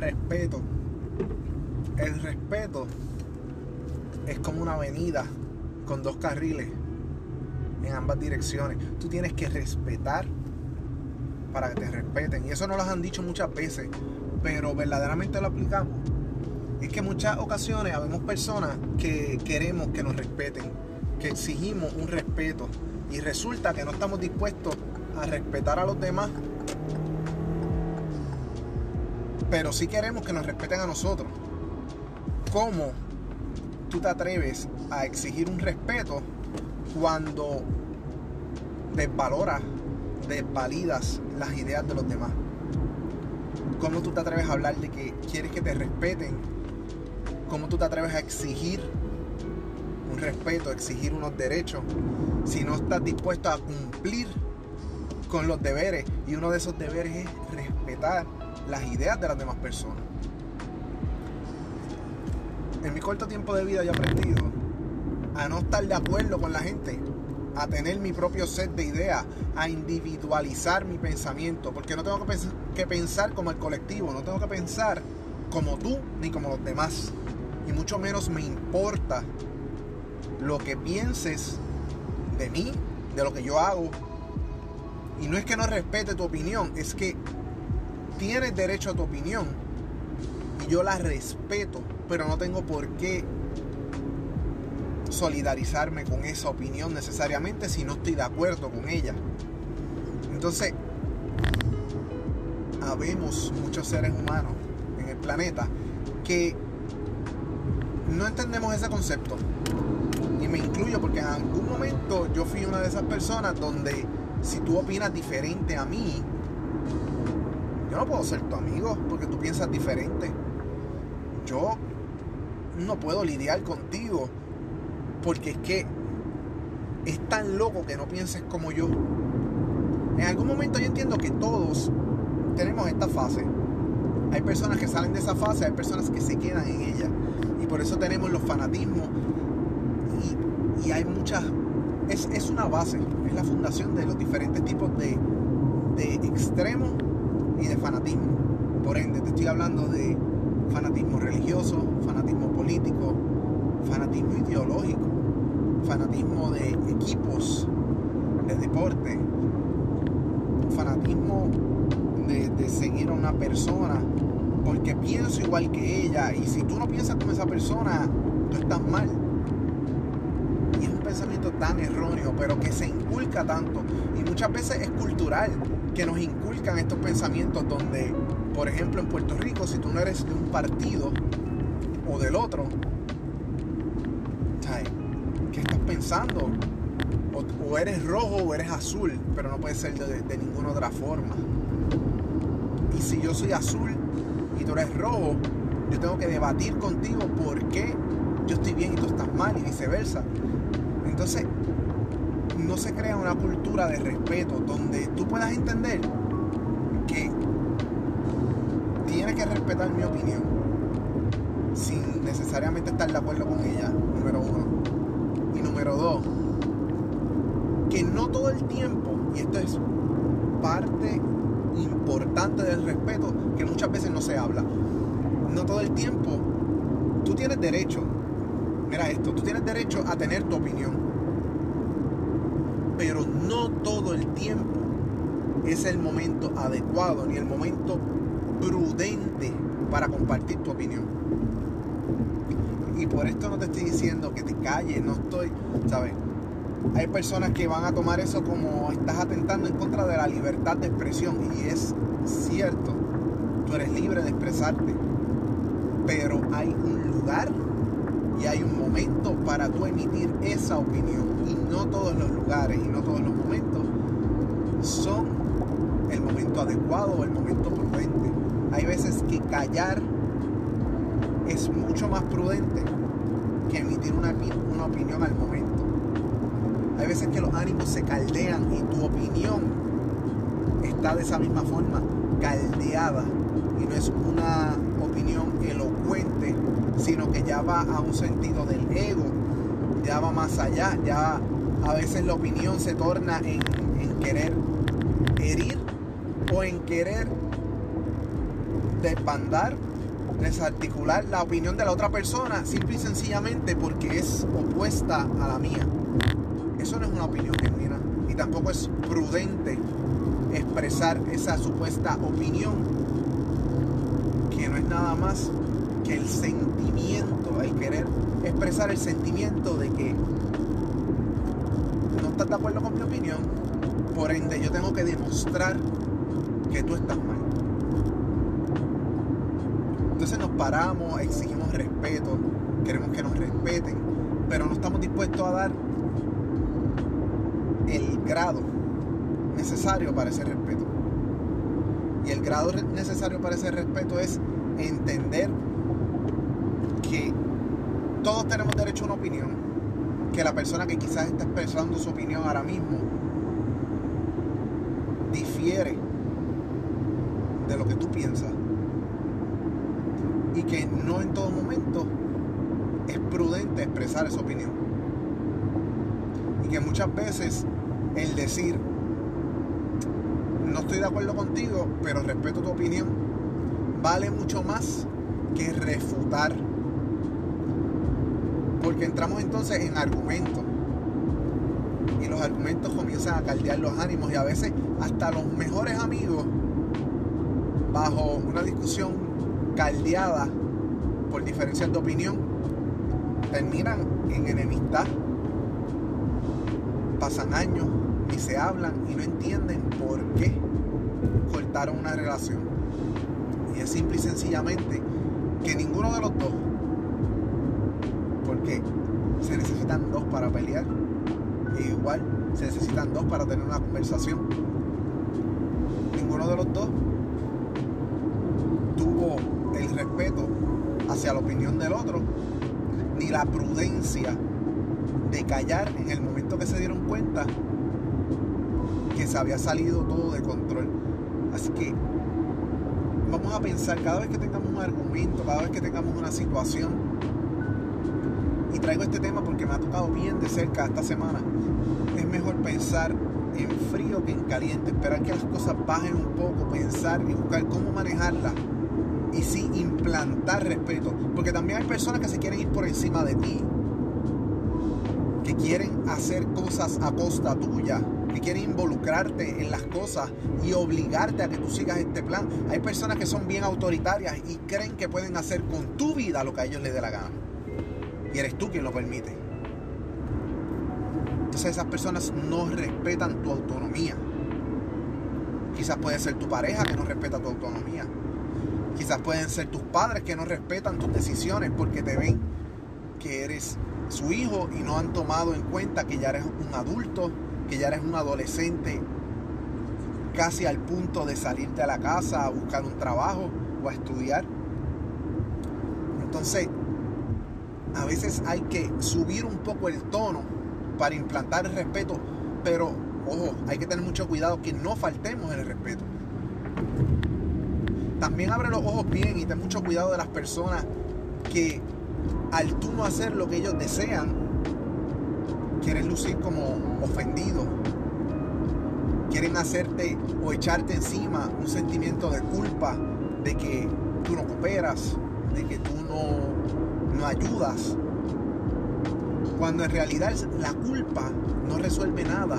respeto. El respeto es como una avenida con dos carriles en ambas direcciones. Tú tienes que respetar para que te respeten. Y eso nos lo han dicho muchas veces, pero verdaderamente lo aplicamos. Es que muchas ocasiones habemos personas que queremos que nos respeten, que exigimos un respeto y resulta que no estamos dispuestos a respetar a los demás, pero sí queremos que nos respeten a nosotros. ¿Cómo tú te atreves a exigir un respeto cuando desvaloras, desvalidas las ideas de los demás? ¿Cómo tú te atreves a hablar de que quieres que te respeten? ¿Cómo tú te atreves a exigir un respeto, exigir unos derechos, si no estás dispuesto a cumplir con los deberes? Y uno de esos deberes es respetar las ideas de las demás personas. En mi corto tiempo de vida yo he aprendido a no estar de acuerdo con la gente, a tener mi propio set de ideas, a individualizar mi pensamiento, porque no tengo que, pensar como el colectivo, no tengo que pensar como tú ni como los demás, y mucho menos me importa lo que pienses de mí, de lo que yo hago. Y no es que no respete tu opinión, es que tienes derecho a tu opinión y yo la respeto, pero no tengo por qué solidarizarme con esa opinión necesariamente si no estoy de acuerdo con ella. Entonces, habemos muchos seres humanos en el planeta que no entendemos ese concepto. Y me incluyo porque en algún momento yo fui una de esas personas donde si tú opinas diferente a mí, yo no puedo ser tu amigo porque tú piensas diferente. Yo no puedo lidiar contigo porque es que es tan loco que no pienses como yo. En algún momento yo entiendo que todos tenemos esta fase. Hay personas que salen de esa fase, hay personas que se quedan en ella. Y por eso tenemos los fanatismos. Y, hay muchas... Es, una base, es la fundación de los diferentes tipos de, de extremos y de fanatismo. Por ende, te estoy hablando de fanatismo religioso, fanatismo político, fanatismo ideológico, fanatismo de equipos, de deporte, fanatismo de, seguir a una persona porque pienso igual que ella y si tú no piensas como esa persona, tú estás mal. Y es un pensamiento tan erróneo, pero que se inculca tanto y muchas veces es cultural que nos inculcan estos pensamientos donde, por ejemplo, en Puerto Rico, si tú no eres de un partido o del otro, ¿qué estás pensando? O, eres rojo o eres azul, pero no puede ser de, de ninguna otra forma. Y si yo soy azul y tú eres rojo, yo tengo que debatir contigo por qué yo estoy bien y tú estás mal y viceversa. Entonces, no se crea una cultura de respeto donde tú puedas entender que tienes que respetar mi opinión sin necesariamente estar de acuerdo con ella, número uno. Y número dos, que no todo el tiempo, y esto es parte importante del respeto que muchas veces no se habla, no todo el tiempo tú tienes derecho, mira esto, tú tienes derecho a tener tu opinión pero no todo el tiempo es el momento adecuado ni el momento prudente para compartir tu opinión. Y por esto no te estoy diciendo que te calles, no estoy, ¿sabes? Hay personas que van a tomar eso como estás atentando en contra de la libertad de expresión y es cierto, tú eres libre de expresarte, pero hay un lugar y hay un momento para tú emitir esa opinión. Y no todos los lugares y no todos los momentos son el momento adecuado o el momento prudente. Hay veces que callar es mucho más prudente que emitir una, una opinión al momento. Hay veces que los ánimos se caldean y tu opinión está de esa misma forma, caldeada. Y no es una sino que ya va a un sentido del ego, ya va más allá, ya a veces la opinión se torna en, querer herir o en querer desbandar, desarticular la opinión de la otra persona, simple y sencillamente porque es opuesta a la mía. Eso no es una opinión genuina y tampoco es prudente expresar esa supuesta opinión que no es nada más el sentimiento, el querer expresar el sentimiento de que no estás de acuerdo con mi opinión, por ende yo tengo que demostrar que tú estás mal. Entonces nos paramos, exigimos respeto, queremos que nos respeten, pero no estamos dispuestos a dar el grado necesario para ese respeto. Y el grado necesario para ese respeto es entender todos tenemos derecho a una opinión, que la persona que quizás está expresando su opinión ahora mismo difiere de lo que tú piensas. Y que no en todo momento es prudente expresar esa opinión. Y que muchas veces el decir no estoy de acuerdo contigo pero respeto tu opinión vale mucho más que refutar porque entramos entonces en argumentos. Y los argumentos comienzan a caldear los ánimos y a veces hasta los mejores amigos bajo una discusión caldeada por diferencias de opinión terminan en enemistad. Pasan años ni se hablan y no entienden por qué cortaron una relación. Y es simple y sencillamente que ninguno de los dos porque se necesitan dos para pelear e igual se necesitan dos para tener una conversación ninguno de los dos tuvo el respeto hacia la opinión del otro, ni la prudencia de callar en el momento que se dieron cuenta que se había salido todo de control. Así que vamos a pensar cada vez que tengamos un argumento, cada vez que tengamos una situación, y traigo este tema porque me ha tocado bien de cerca esta semana, es mejor pensar en frío que en caliente, esperar que las cosas bajen un poco, pensar y buscar cómo manejarlas y sí implantar respeto. Porque también hay personas que se quieren ir por encima de ti, que quieren hacer cosas a costa tuya, que quieren involucrarte en las cosas y obligarte a que tú sigas este plan. Hay personas que son bien autoritarias y creen que pueden hacer con tu vida lo que a ellos les dé la gana. Y eres tú quien lo permite. Entonces esas personas no respetan tu autonomía. Quizás puede ser tu pareja que no respeta tu autonomía. Quizás pueden ser tus padres que no respetan tus decisiones porque te ven que eres su hijo y no han tomado en cuenta que ya eres un adulto, que ya eres un adolescente casi al punto de salirte a la casa a buscar un trabajo o a estudiar. Entonces, a veces hay que subir un poco el tono para implantar el respeto, pero ojo, hay que tener mucho cuidado que no faltemos el respeto. También abre los ojos bien y ten mucho cuidado de las personas que al tú no hacer lo que ellos desean, quieren lucir como ofendido. Quieren hacerte o echarte encima un sentimiento de culpa de que tú no cooperas, de que tú no, no ayudas. Cuando en realidad la culpa no resuelve nada.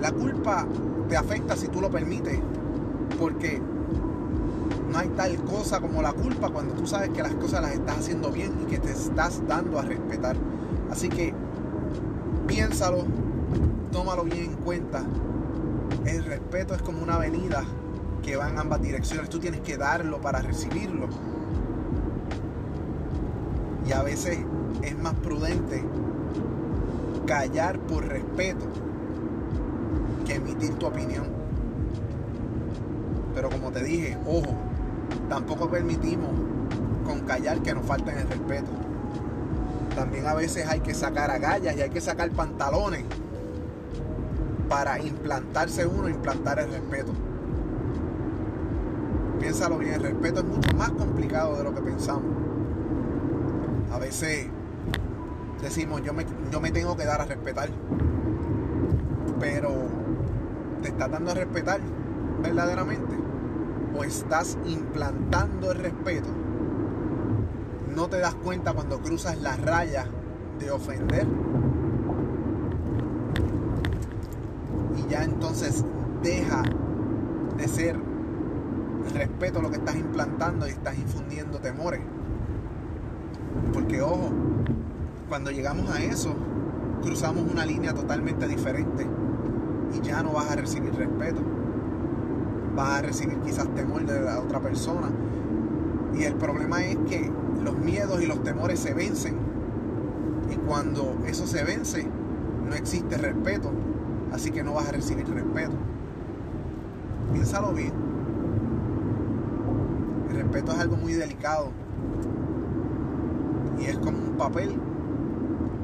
La culpa te afecta si tú lo permites. Porque no hay tal cosa como la culpa cuando tú sabes que las cosas las estás haciendo bien y que te estás dando a respetar. Así que piénsalo, tómalo bien en cuenta. El respeto es como una avenida que va en ambas direcciones. Tú tienes que darlo para recibirlo. Y a veces es más prudente callar por respeto que emitir tu opinión. Pero como te dije, ojo, tampoco permitimos con callar que nos falten el respeto. También a veces hay que sacar agallas y hay que sacar pantalones para implantarse uno, implantar el respeto. Piénsalo bien, el respeto es mucho más complicado de lo que pensamos. A veces decimos, yo me, yo me tengo que dar a respetar. Pero, ¿te estás dando a respetar verdaderamente? o estás implantando el respeto, no te das cuenta cuando cruzas la raya de ofender y ya entonces deja de ser respeto lo que estás implantando y estás infundiendo temores. Porque ojo, cuando llegamos a eso, cruzamos una línea totalmente diferente y ya no vas a recibir respeto. Vas a recibir quizás temor de la otra persona. Y el problema es que los miedos y los temores se vencen. Y cuando eso se vence, no existe respeto. Así que no vas a recibir respeto. Piénsalo bien. El respeto es algo muy delicado. Y es como un papel.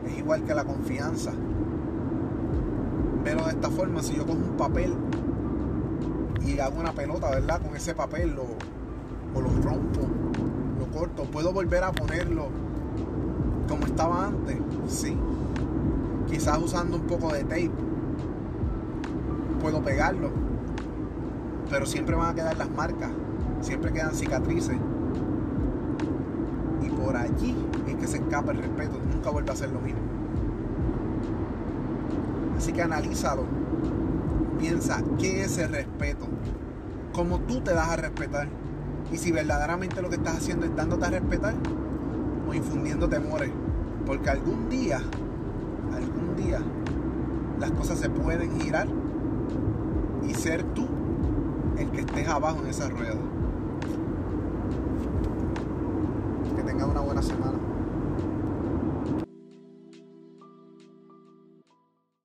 Es igual que la confianza. Pero de esta forma, si yo cojo un papel y hago una pelota, ¿verdad? Con ese papel lo, o lo rompo, lo corto, puedo volver a ponerlo como estaba antes, sí. Quizás usando un poco de tape. Puedo pegarlo. Pero siempre van a quedar las marcas. Siempre quedan cicatrices. Por allí es que se escapa el respeto. Nunca vuelve a ser lo mismo. Así que analízalo. Piensa, ¿qué es el respeto? ¿Cómo tú te das a respetar? Y si verdaderamente lo que estás haciendo es dándote a respetar o infundiendo temores. Porque algún día, algún día, las cosas se pueden girar y ser tú el que estés abajo en esa rueda. Que tengas una buena semana.